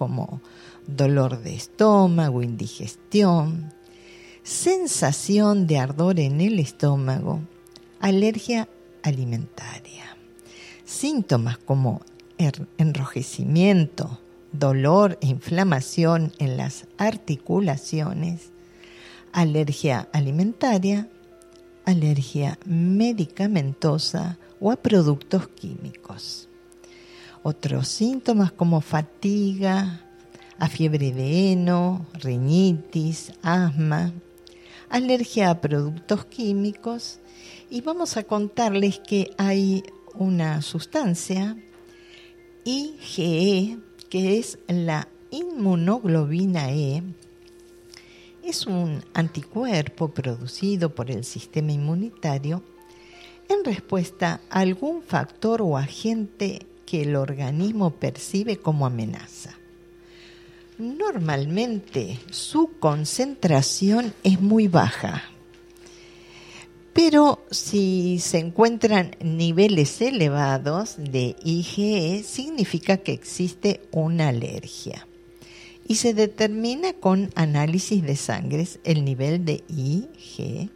como dolor de estómago, indigestión, sensación de ardor en el estómago, alergia alimentaria. Síntomas como enrojecimiento, dolor e inflamación en las articulaciones, alergia alimentaria, alergia medicamentosa o a productos químicos. Otros síntomas como fatiga, a fiebre de heno, rinitis, asma, alergia a productos químicos. Y vamos a contarles que hay una sustancia IgE que es la inmunoglobina E, es un anticuerpo producido por el sistema inmunitario en respuesta a algún factor o agente que el organismo percibe como amenaza. Normalmente su concentración es muy baja, pero si se encuentran niveles elevados de IgE, significa que existe una alergia. Y se determina con análisis de sangre el nivel de IgE.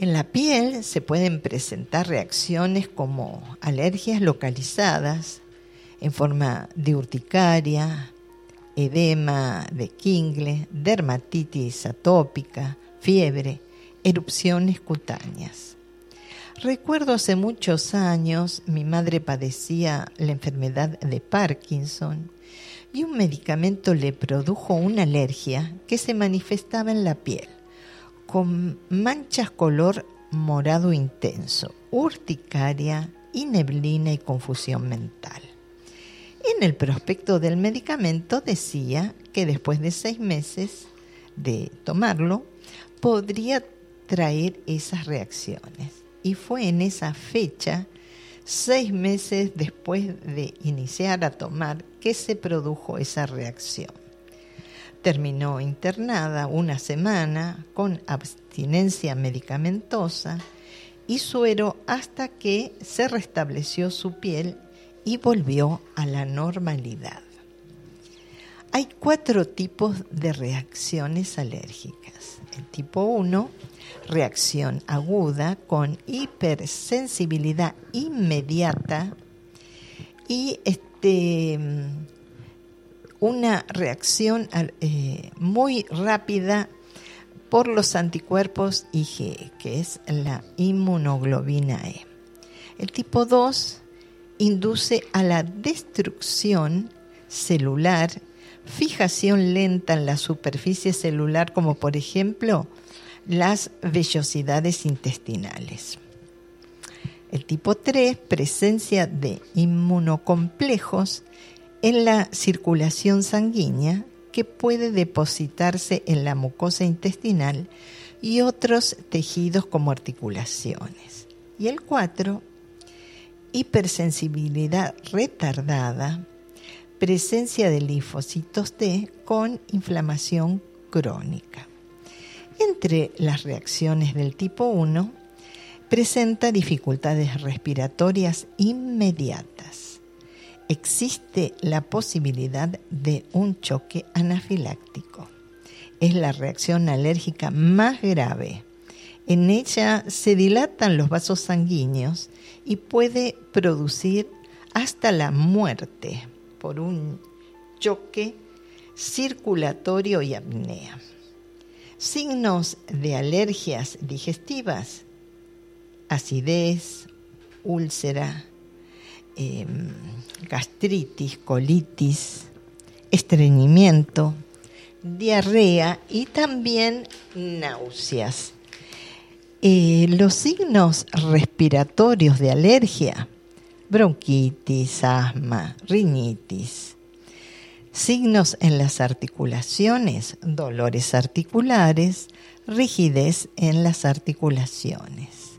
En la piel se pueden presentar reacciones como alergias localizadas en forma de urticaria, edema de Kingle, dermatitis atópica, fiebre, erupciones cutáneas. Recuerdo hace muchos años mi madre padecía la enfermedad de Parkinson y un medicamento le produjo una alergia que se manifestaba en la piel con manchas color morado intenso, urticaria y neblina y confusión mental. En el prospecto del medicamento decía que después de seis meses de tomarlo podría traer esas reacciones. Y fue en esa fecha, seis meses después de iniciar a tomar, que se produjo esa reacción. Terminó internada una semana con abstinencia medicamentosa y suero hasta que se restableció su piel y volvió a la normalidad. Hay cuatro tipos de reacciones alérgicas. El tipo 1 reacción aguda con hipersensibilidad inmediata y este, una reacción eh, muy rápida por los anticuerpos IgE, que es la inmunoglobina E. El tipo 2 induce a la destrucción celular, fijación lenta en la superficie celular, como por ejemplo las vellosidades intestinales. El tipo 3, presencia de inmunocomplejos en la circulación sanguínea que puede depositarse en la mucosa intestinal y otros tejidos como articulaciones. Y el 4, hipersensibilidad retardada, presencia de linfocitos T con inflamación crónica. Entre las reacciones del tipo 1, presenta dificultades respiratorias inmediatas. Existe la posibilidad de un choque anafiláctico. Es la reacción alérgica más grave. En ella se dilatan los vasos sanguíneos y puede producir hasta la muerte por un choque circulatorio y apnea. Signos de alergias digestivas, acidez, úlcera, em, gastritis, colitis, estreñimiento, diarrea y también náuseas. Eh, los signos respiratorios de alergia, bronquitis, asma, rinitis, Signos en las articulaciones, dolores articulares, rigidez en las articulaciones.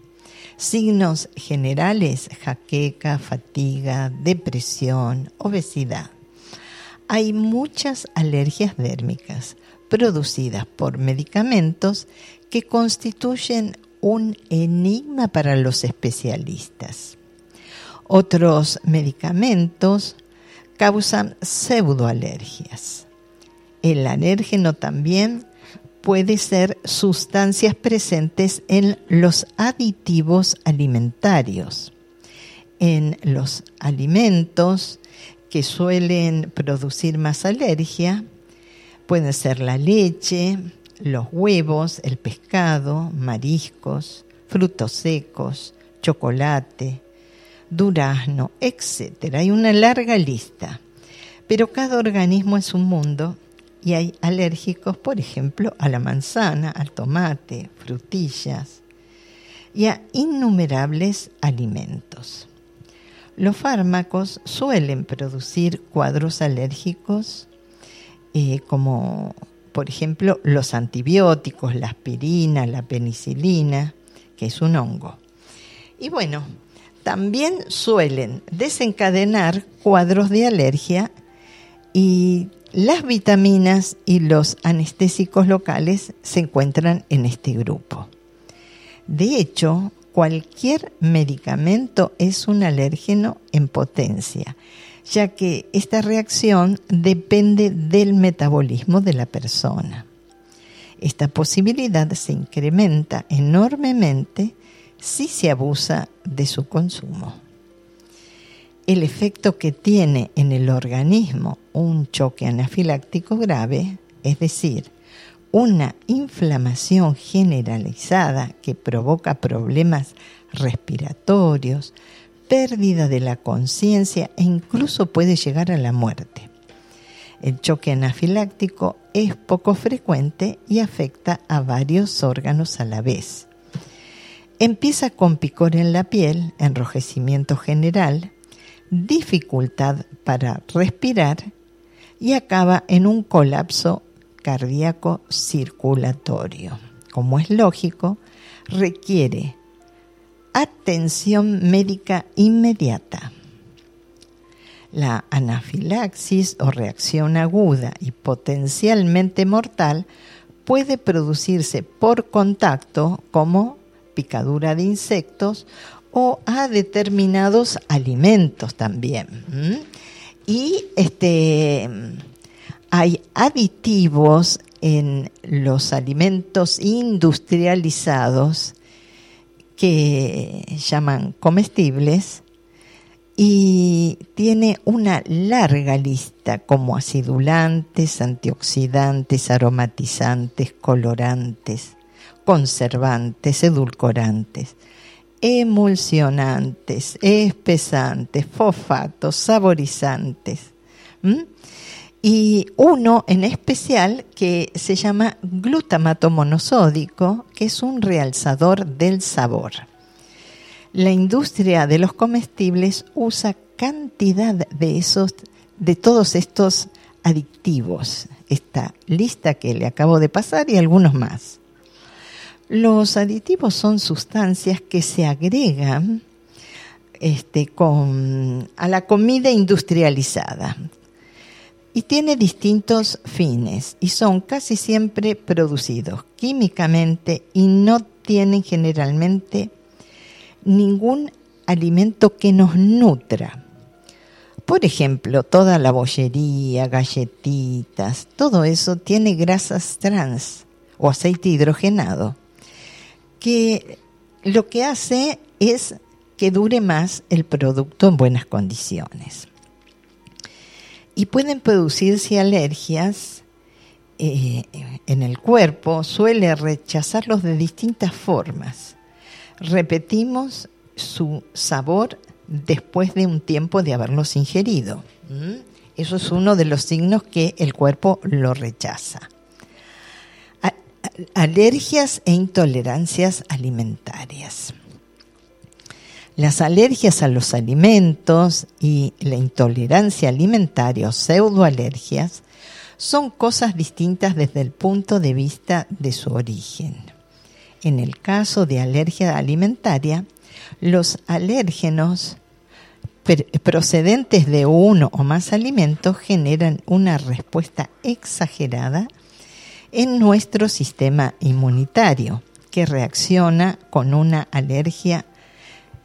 Signos generales, jaqueca, fatiga, depresión, obesidad. Hay muchas alergias dérmicas producidas por medicamentos que constituyen un enigma para los especialistas. Otros medicamentos causan pseudoalergias. El alérgeno también puede ser sustancias presentes en los aditivos alimentarios, en los alimentos que suelen producir más alergia, pueden ser la leche, los huevos, el pescado, mariscos, frutos secos, chocolate, durazno, etc. Hay una larga lista. Pero cada organismo es un mundo y hay alérgicos, por ejemplo, a la manzana, al tomate, frutillas y a innumerables alimentos. Los fármacos suelen producir cuadros alérgicos eh, como por ejemplo los antibióticos, la aspirina, la penicilina, que es un hongo. Y bueno, también suelen desencadenar cuadros de alergia y las vitaminas y los anestésicos locales se encuentran en este grupo. De hecho, cualquier medicamento es un alérgeno en potencia, ya que esta reacción depende del metabolismo de la persona. Esta posibilidad se incrementa enormemente si se abusa de su consumo el efecto que tiene en el organismo un choque anafiláctico grave, es decir, una inflamación generalizada que provoca problemas respiratorios, pérdida de la conciencia e incluso puede llegar a la muerte. El choque anafiláctico es poco frecuente y afecta a varios órganos a la vez. Empieza con picor en la piel, enrojecimiento general, dificultad para respirar y acaba en un colapso cardíaco circulatorio. Como es lógico, requiere atención médica inmediata. La anafilaxis o reacción aguda y potencialmente mortal puede producirse por contacto como picadura de insectos o a determinados alimentos también. Y este, hay aditivos en los alimentos industrializados que llaman comestibles y tiene una larga lista como acidulantes, antioxidantes, aromatizantes, colorantes, conservantes, edulcorantes emulsionantes, espesantes, fosfatos, saborizantes. Y uno en especial que se llama glutamato monosódico, que es un realzador del sabor. La industria de los comestibles usa cantidad de esos, de todos estos adictivos. Esta lista que le acabo de pasar y algunos más. Los aditivos son sustancias que se agregan este, a la comida industrializada y tiene distintos fines y son casi siempre producidos químicamente y no tienen generalmente ningún alimento que nos nutra. Por ejemplo, toda la bollería, galletitas, todo eso tiene grasas trans o aceite hidrogenado que lo que hace es que dure más el producto en buenas condiciones. Y pueden producirse alergias eh, en el cuerpo, suele rechazarlos de distintas formas. Repetimos su sabor después de un tiempo de haberlos ingerido. Eso es uno de los signos que el cuerpo lo rechaza alergias e intolerancias alimentarias. Las alergias a los alimentos y la intolerancia alimentaria o pseudoalergias son cosas distintas desde el punto de vista de su origen. En el caso de alergia alimentaria, los alérgenos procedentes de uno o más alimentos generan una respuesta exagerada en nuestro sistema inmunitario, que reacciona con una alergia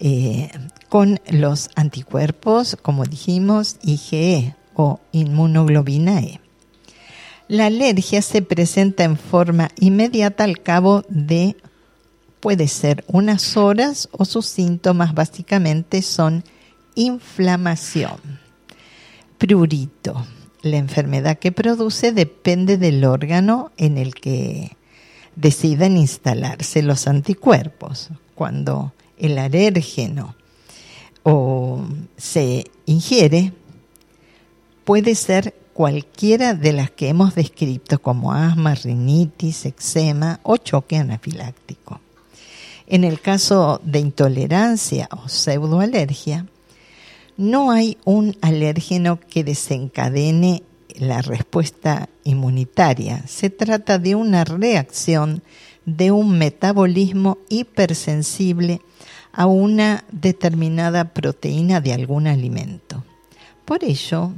eh, con los anticuerpos, como dijimos, IgE, o inmunoglobina E. La alergia se presenta en forma inmediata al cabo de, puede ser unas horas o sus síntomas básicamente son inflamación. Prurito. La enfermedad que produce depende del órgano en el que deciden instalarse los anticuerpos. Cuando el alérgeno o se ingiere, puede ser cualquiera de las que hemos descrito como asma, rinitis, eczema o choque anafiláctico. En el caso de intolerancia o pseudoalergia, no hay un alérgeno que desencadene la respuesta inmunitaria. Se trata de una reacción de un metabolismo hipersensible a una determinada proteína de algún alimento. Por ello,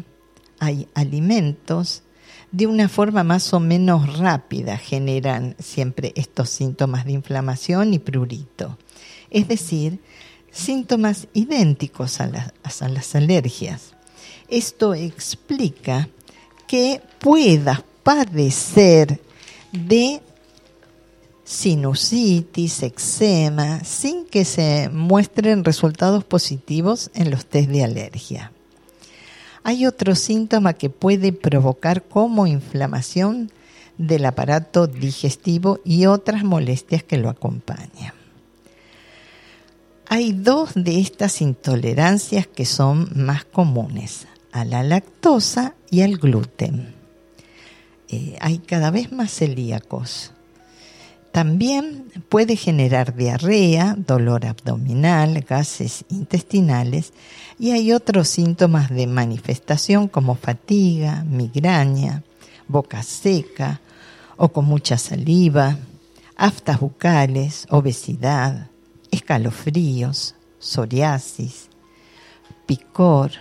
hay alimentos de una forma más o menos rápida generan siempre estos síntomas de inflamación y prurito. Es decir, síntomas idénticos a, a las alergias. Esto explica que puedas padecer de sinusitis, eczema, sin que se muestren resultados positivos en los test de alergia. Hay otro síntoma que puede provocar como inflamación del aparato digestivo y otras molestias que lo acompañan. Hay dos de estas intolerancias que son más comunes, a la lactosa y al gluten. Eh, hay cada vez más celíacos. También puede generar diarrea, dolor abdominal, gases intestinales y hay otros síntomas de manifestación como fatiga, migraña, boca seca o con mucha saliva, aftas bucales, obesidad, escalofríos, psoriasis, picor,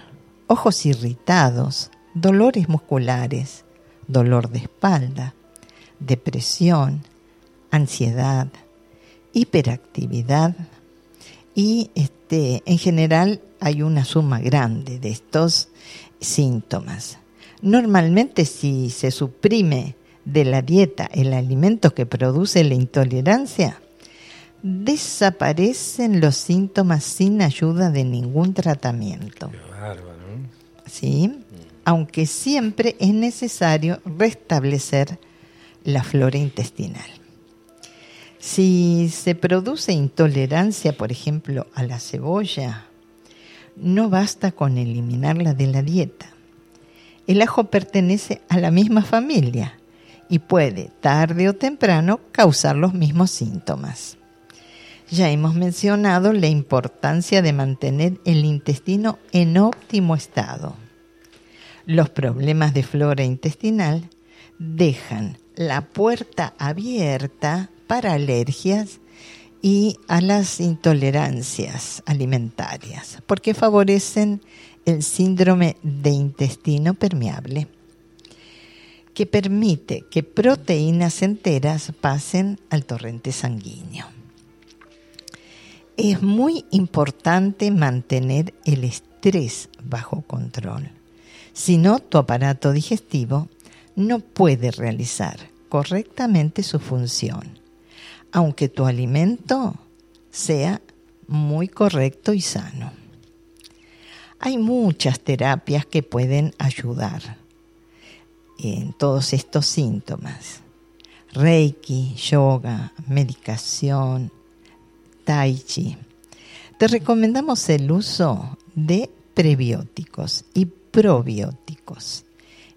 ojos irritados, dolores musculares, dolor de espalda, depresión, ansiedad, hiperactividad y este, en general hay una suma grande de estos síntomas. Normalmente si se suprime de la dieta el alimento que produce la intolerancia, desaparecen los síntomas sin ayuda de ningún tratamiento. ¿Sí? Aunque siempre es necesario restablecer la flora intestinal. Si se produce intolerancia, por ejemplo, a la cebolla, no basta con eliminarla de la dieta. El ajo pertenece a la misma familia y puede, tarde o temprano, causar los mismos síntomas. Ya hemos mencionado la importancia de mantener el intestino en óptimo estado. Los problemas de flora intestinal dejan la puerta abierta para alergias y a las intolerancias alimentarias, porque favorecen el síndrome de intestino permeable, que permite que proteínas enteras pasen al torrente sanguíneo. Es muy importante mantener el estrés bajo control. Si no, tu aparato digestivo no puede realizar correctamente su función aunque tu alimento sea muy correcto y sano. Hay muchas terapias que pueden ayudar en todos estos síntomas. Reiki, yoga, medicación, tai chi. Te recomendamos el uso de prebióticos y probióticos.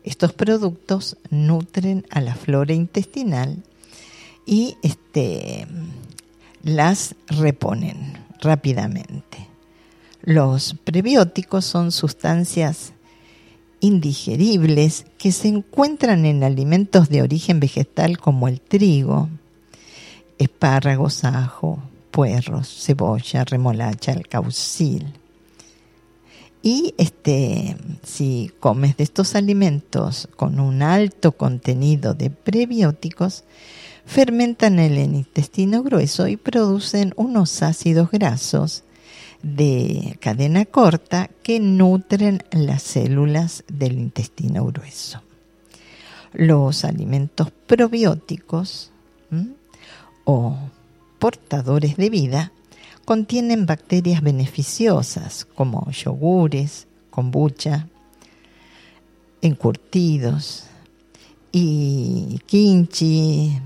Estos productos nutren a la flora intestinal y este, las reponen rápidamente. Los prebióticos son sustancias indigeribles que se encuentran en alimentos de origen vegetal como el trigo, espárragos, ajo, puerros, cebolla, remolacha, alcaucil. Y este, si comes de estos alimentos con un alto contenido de prebióticos, fermentan en el intestino grueso y producen unos ácidos grasos de cadena corta que nutren las células del intestino grueso. Los alimentos probióticos o portadores de vida contienen bacterias beneficiosas como yogures, kombucha, encurtidos y kimchi,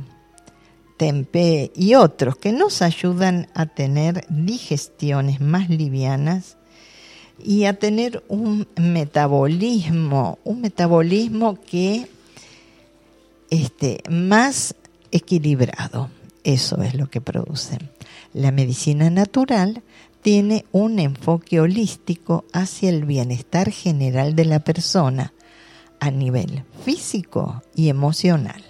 tempeh y otros que nos ayudan a tener digestiones más livianas y a tener un metabolismo, un metabolismo que este, más equilibrado. Eso es lo que producen. La medicina natural tiene un enfoque holístico hacia el bienestar general de la persona a nivel físico y emocional.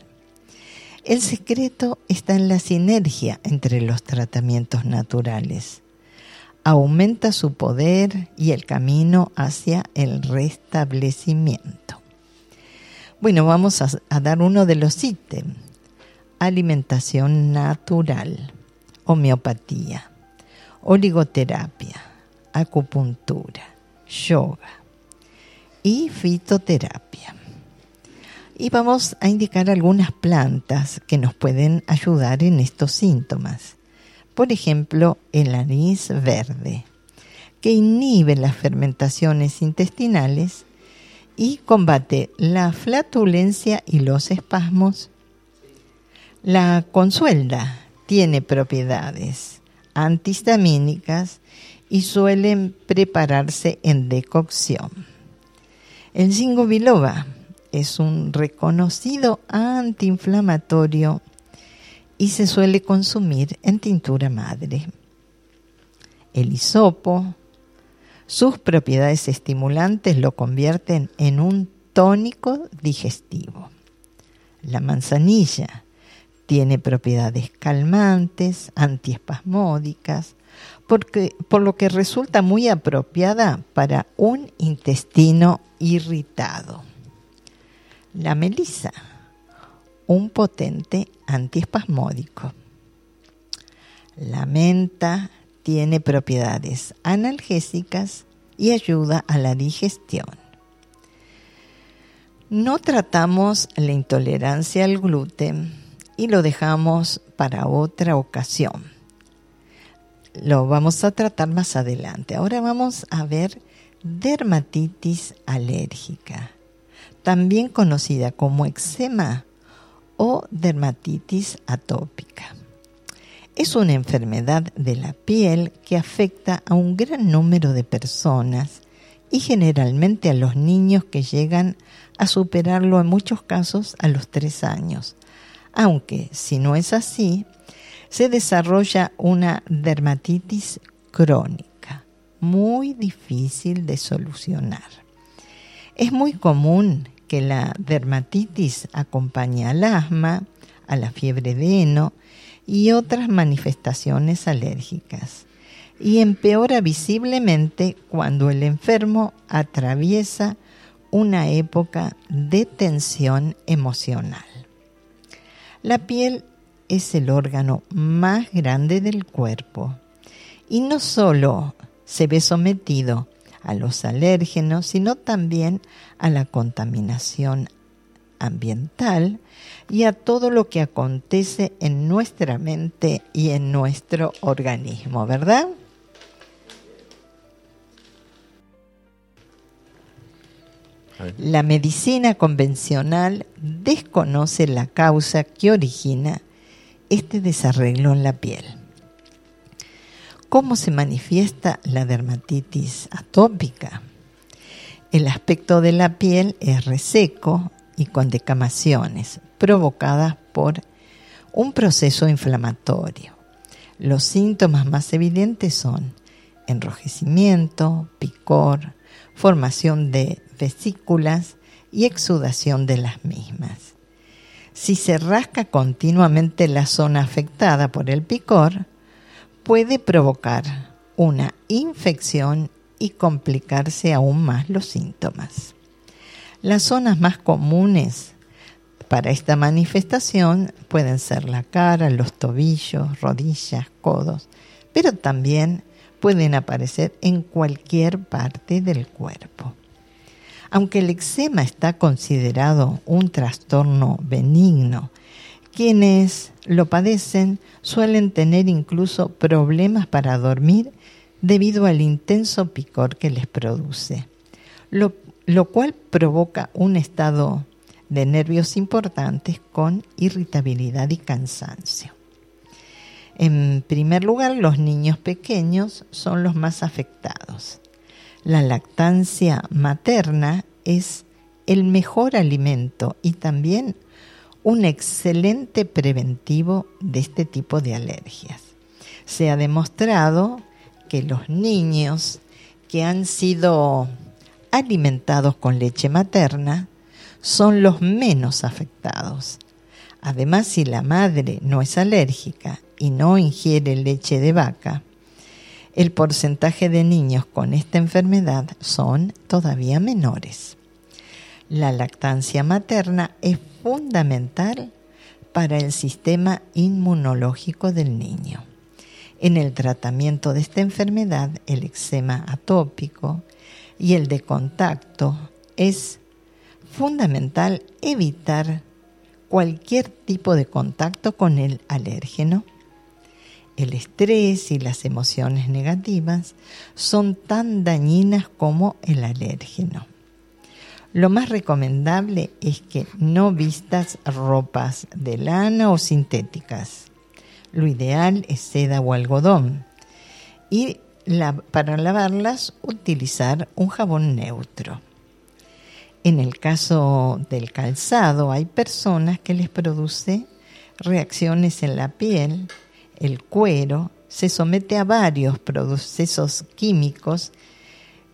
El secreto está en la sinergia entre los tratamientos naturales. Aumenta su poder y el camino hacia el restablecimiento. Bueno, vamos a, dar uno de los ítems. Alimentación natural, homeopatía, oligoterapia, acupuntura, yoga y fitoterapia. Y vamos a indicar algunas plantas que nos pueden ayudar en estos síntomas. Por ejemplo, el anís verde, que inhibe las fermentaciones intestinales y combate la flatulencia y los espasmos. La consuelda tiene propiedades antihistamínicas y suelen prepararse en decocción. El zingo biloba es un reconocido antiinflamatorio y se suele consumir en tintura madre. El hisopo, sus propiedades estimulantes lo convierten en un tónico digestivo. La manzanilla tiene propiedades calmantes, antiespasmódicas, porque, por lo que resulta muy apropiada para un intestino irritado. La melisa, un potente antiespasmódico. La menta tiene propiedades analgésicas y ayuda a la digestión. No tratamos la intolerancia al gluten y lo dejamos para otra ocasión. Lo vamos a tratar más adelante. Ahora vamos a ver dermatitis alérgica, también conocida como eczema o dermatitis atópica. Es una enfermedad de la piel que afecta a un gran número de personas y generalmente a los niños que llegan a superarlo en muchos casos a los tres años, aunque si no es así, se desarrolla una dermatitis crónica, muy difícil de solucionar. Es muy común que la dermatitis acompañe al asma, a la fiebre de heno y otras manifestaciones alérgicas, y empeora visiblemente cuando el enfermo atraviesa una época de tensión emocional. La piel es el órgano más grande del cuerpo y no solo se ve sometido a los alérgenos, sino también a la contaminación ambiental y a todo lo que acontece en nuestra mente y en nuestro organismo, ¿verdad? La medicina convencional desconoce la causa que origina este desarreglo en la piel. ¿Cómo se manifiesta la dermatitis atópica? El aspecto de la piel es reseco y con decamaciones provocadas por un proceso inflamatorio. Los síntomas más evidentes son enrojecimiento, picor, formación de vesículas y exudación de las mismas. Si se rasca continuamente la zona afectada por el picor, puede provocar una infección y complicarse aún más los síntomas. Las zonas más comunes para esta manifestación pueden ser la cara, los tobillos, rodillas, codos, pero también pueden aparecer en cualquier parte del cuerpo. Aunque el eczema está considerado un trastorno benigno, quienes lo padecen suelen tener incluso problemas para dormir debido al intenso picor que les produce, lo, lo cual provoca un estado de nervios importantes con irritabilidad y cansancio. En primer lugar, los niños pequeños son los más afectados. La lactancia materna es el mejor alimento y también un excelente preventivo de este tipo de alergias. Se ha demostrado que los niños que han sido alimentados con leche materna son los menos afectados. Además, si la madre no es alérgica y no ingiere leche de vaca, el porcentaje de niños con esta enfermedad son todavía menores. La lactancia materna es fundamental para el sistema inmunológico del niño. En el tratamiento de esta enfermedad, el eczema atópico y el de contacto, es fundamental evitar cualquier tipo de contacto con el alérgeno el estrés y las emociones negativas son tan dañinas como el alérgeno. Lo más recomendable es que no vistas ropas de lana o sintéticas. Lo ideal es seda o algodón. Y para lavarlas utilizar un jabón neutro. En el caso del calzado hay personas que les produce reacciones en la piel el cuero se somete a varios procesos químicos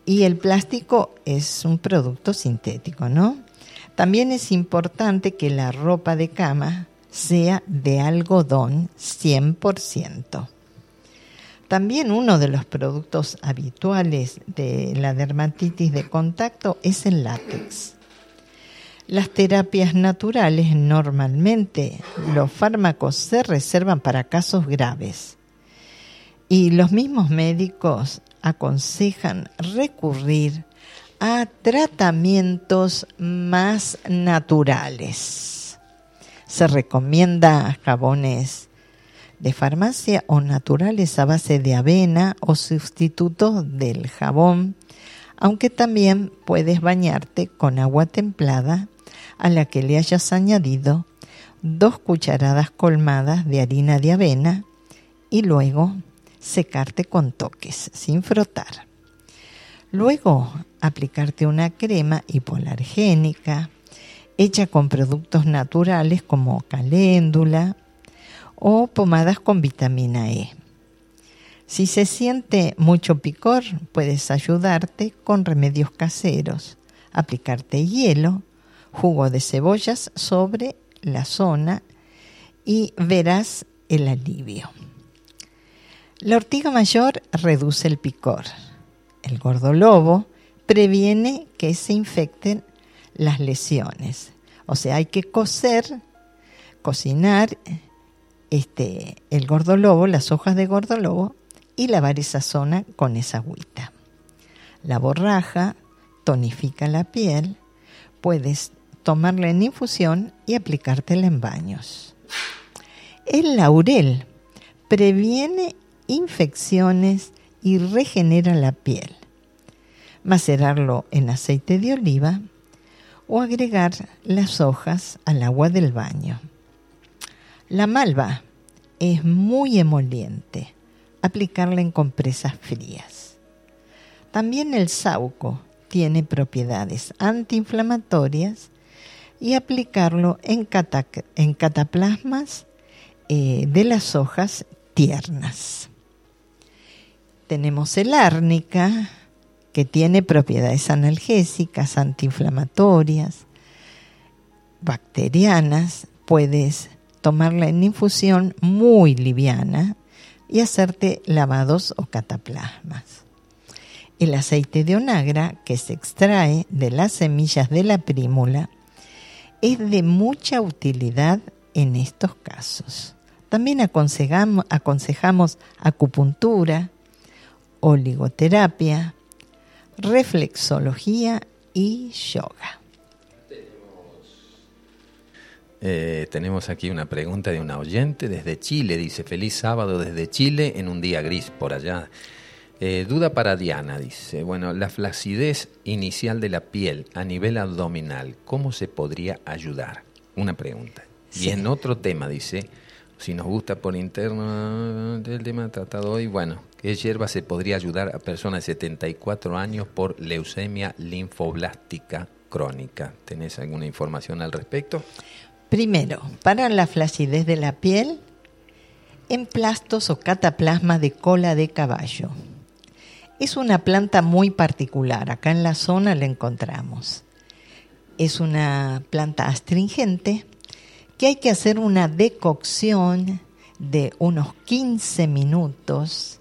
y el plástico es un producto sintético, ¿no? También es importante que la ropa de cama sea de algodón 100%. También uno de los productos habituales de la dermatitis de contacto es el látex. Las terapias naturales normalmente los fármacos se reservan para casos graves y los mismos médicos aconsejan recurrir a tratamientos más naturales. Se recomienda jabones de farmacia o naturales a base de avena o sustitutos del jabón, aunque también puedes bañarte con agua templada a la que le hayas añadido dos cucharadas colmadas de harina de avena y luego secarte con toques, sin frotar. Luego aplicarte una crema hipoalergénica hecha con productos naturales como caléndula o pomadas con vitamina E. Si se siente mucho picor, puedes ayudarte con remedios caseros, aplicarte hielo jugo de cebollas sobre la zona y verás el alivio. La ortiga mayor reduce el picor. El gordolobo previene que se infecten las lesiones. O sea, hay que cocer, cocinar este, el gordolobo, las hojas de gordolobo y lavar esa zona con esa agüita. La borraja tonifica la piel. Puedes tomarla en infusión y aplicártela en baños. El laurel previene infecciones y regenera la piel. Macerarlo en aceite de oliva o agregar las hojas al agua del baño. La malva es muy emoliente. Aplicarla en compresas frías. También el sauco tiene propiedades antiinflamatorias y aplicarlo en, en cataplasmas eh, de las hojas tiernas. Tenemos el árnica, que tiene propiedades analgésicas, antiinflamatorias, bacterianas. Puedes tomarla en infusión muy liviana y hacerte lavados o cataplasmas. El aceite de onagra, que se extrae de las semillas de la prímula, es de mucha utilidad en estos casos. También aconsejamos, aconsejamos acupuntura oligoterapia, reflexología y yoga. Eh, tenemos aquí una pregunta de una oyente desde Chile. Dice, feliz sábado desde Chile en un día gris por allá. Eh, duda para Diana, dice, bueno, la flacidez inicial de la piel a nivel abdominal, ¿cómo se podría ayudar? Una pregunta. Y en otro tema, dice, si nos gusta por interno el tema tratado hoy, bueno, ¿qué hierba se podría ayudar a personas de 74 años por leucemia linfoblástica crónica? ¿Tenés alguna información al respecto? Primero, para la flacidez de la piel, emplastos o cataplasma de cola de caballo. Es una planta muy particular, acá en la zona la encontramos. Es una planta astringente que hay que hacer una decocción de unos 15 minutos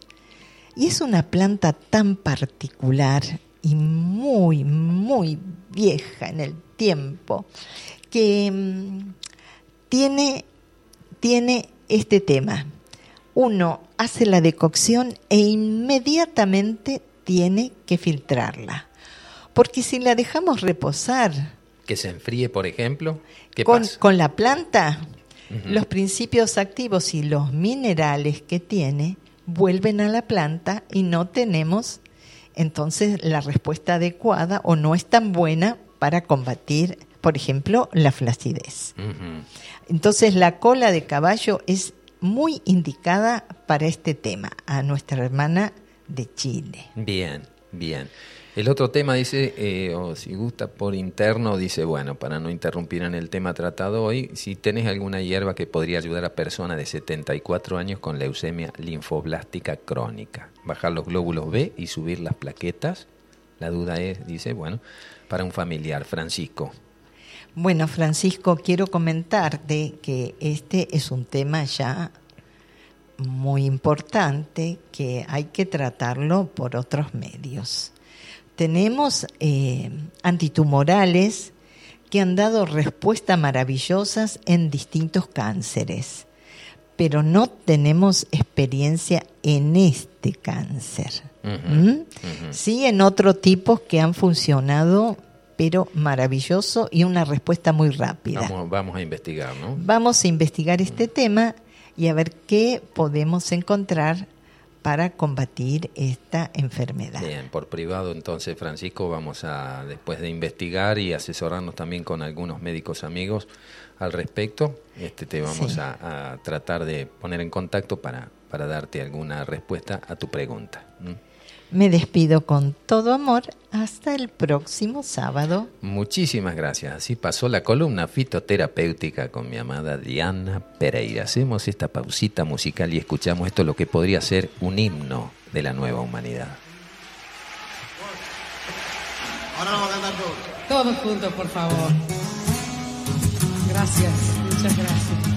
y es una planta tan particular y muy, muy vieja en el tiempo que mm, tiene, tiene este tema. Uno hace la decocción e inmediatamente tiene que filtrarla. Porque si la dejamos reposar... Que se enfríe, por ejemplo. con, con, la planta, los principios activos y los minerales que tiene vuelven a la planta y no tenemos entonces la respuesta adecuada o no es tan buena para combatir por ejemplo, la flacidez. Entonces, la cola de caballo es muy indicada para este tema, a nuestra hermana de Chile. Bien, bien. El otro tema dice, eh, o si gusta por interno, dice, bueno, para no interrumpir en el tema tratado hoy, si tenés alguna hierba que podría ayudar a personas de 74 años con leucemia linfoblástica crónica. Bajar los glóbulos B y subir las plaquetas. La duda es, dice, bueno, para un familiar, Francisco. Bueno, Francisco, quiero comentarte que este es un tema ya muy importante que hay que tratarlo por otros medios. Tenemos eh, antitumorales que han dado respuestas maravillosas en distintos cánceres, pero no tenemos experiencia en este cáncer. ¿Mm? Sí, en otros tipos que han funcionado pero maravilloso y una respuesta muy rápida. Vamos, a investigar, ¿no? Vamos a investigar este tema y a ver qué podemos encontrar para combatir esta enfermedad. Bien, por privado entonces, Francisco, vamos a, después de investigar y asesorarnos también con algunos médicos amigos al respecto, este, te vamos a, tratar de poner en contacto para, para darte alguna respuesta a tu pregunta. Me despido con todo amor. Hasta el próximo sábado. Muchísimas gracias. Así pasó la columna fitoterapéutica con mi amada Diana Pereira. Hacemos esta pausita musical y escuchamos esto, lo que podría ser un himno de la nueva humanidad. Ahora vamos a cantar todos. Todos juntos, por favor. Gracias, muchas gracias.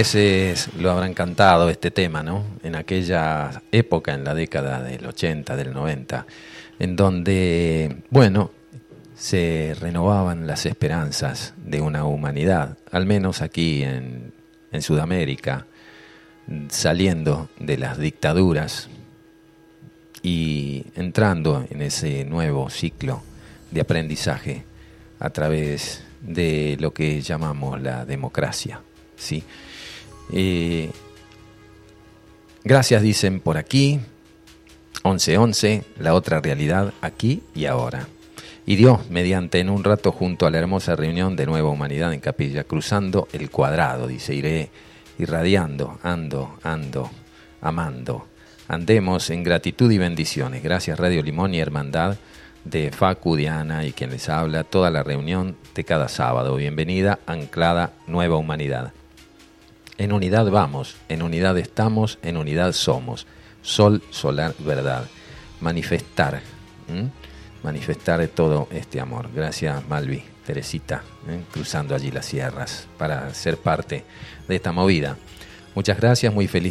Veces lo habrán cantado este tema, ¿no? En aquella época, en la década del 80, del 90, en donde, bueno, se renovaban las esperanzas de una humanidad, al menos aquí en, en Sudamérica, saliendo de las dictaduras y entrando en ese nuevo ciclo de aprendizaje a través de lo que llamamos la democracia. ¿sí? Gracias dicen por aquí, 1111, la otra realidad aquí y ahora. Y Dios, mediante en un rato junto a la hermosa reunión de Nueva Humanidad en Capilla, cruzando el cuadrado, dice, iré irradiando, ando, ando, amando. Andemos en gratitud y bendiciones. Gracias Radio Limón y Hermandad de Facu, Diana y quien les habla, toda la reunión de cada sábado. Bienvenida, anclada Nueva Humanidad. En unidad vamos, en unidad estamos, en unidad somos. Sol, solar, verdad. Manifestar, manifestar todo este amor. Gracias, Malvi, Teresita, ¿eh? cruzando allí las sierras para ser parte de esta movida. Muchas gracias, muy feliz de